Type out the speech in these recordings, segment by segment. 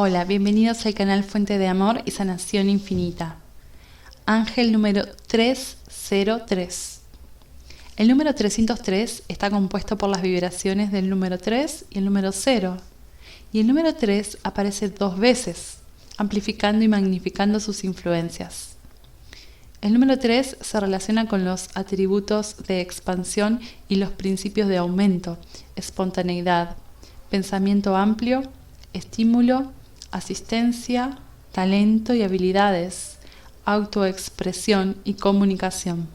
Hola, bienvenidos al canal Fuente de Amor y Sanación Infinita. Ángel número 303. El número 303 está compuesto por las vibraciones del número 3 y el número 0. Y el número 3 aparece dos veces, amplificando y magnificando sus influencias. El número 3 se relaciona con los atributos de expansión y los principios de aumento, espontaneidad, pensamiento amplio, estímulo asistencia, talento y habilidades, autoexpresión y comunicación.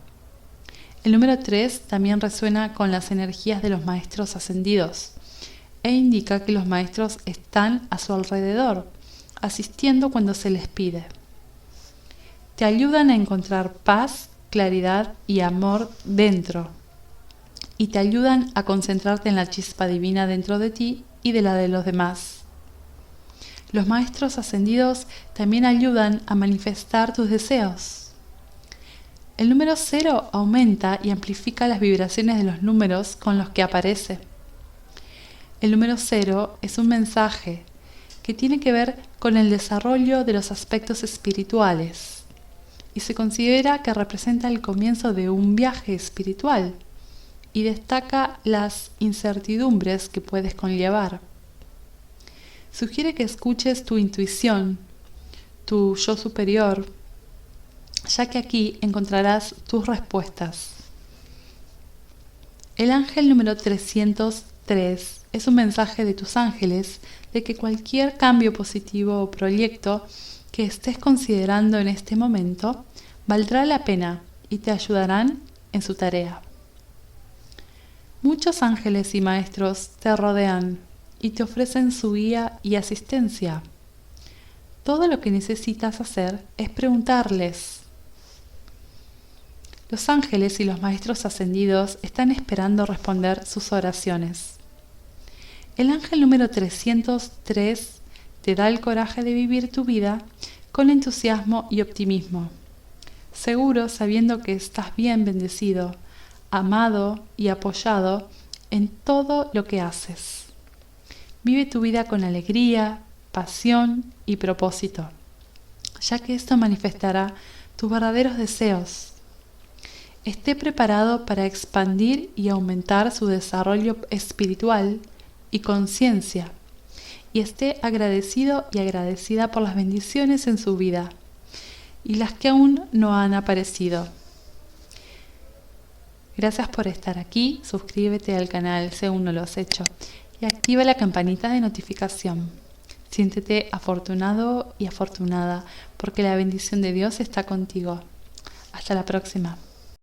El número 3 también resuena con las energías de los maestros ascendidos e indica que los maestros están a su alrededor, asistiendo cuando se les pide. Te ayudan a encontrar paz, claridad y amor dentro y te ayudan a concentrarte en la chispa divina dentro de ti y de la de los demás los maestros ascendidos también ayudan a manifestar tus deseos. El número cero aumenta y amplifica las vibraciones de los números con los que aparece. El número cero es un mensaje que tiene que ver con el desarrollo de los aspectos espirituales y se considera que representa el comienzo de un viaje espiritual y destaca las incertidumbres que puedes conllevar sugiere que escuches tu intuición, tu yo superior, ya que aquí encontrarás tus respuestas. El ángel número 303 es un mensaje de tus ángeles de que cualquier cambio positivo o proyecto que estés considerando en este momento valdrá la pena y te ayudarán en su tarea. Muchos ángeles y maestros te rodean y te ofrecen su guía y asistencia. Todo lo que necesitas hacer es preguntarles. Los ángeles y los maestros ascendidos están esperando responder sus oraciones. El ángel número 303 te da el coraje de vivir tu vida con entusiasmo y optimismo, seguro sabiendo que estás bien bendecido, amado y apoyado en todo lo que haces. Vive tu vida con alegría, pasión y propósito, ya que esto manifestará tus verdaderos deseos. Esté preparado para expandir y aumentar su desarrollo espiritual y conciencia, y esté agradecido y agradecida por las bendiciones en su vida y las que aún no han aparecido. Gracias por estar aquí, suscríbete al canal si aún no lo has hecho y activa la campanita de notificación. Siéntete afortunado y afortunada porque la bendición de Dios está contigo. Hasta la próxima.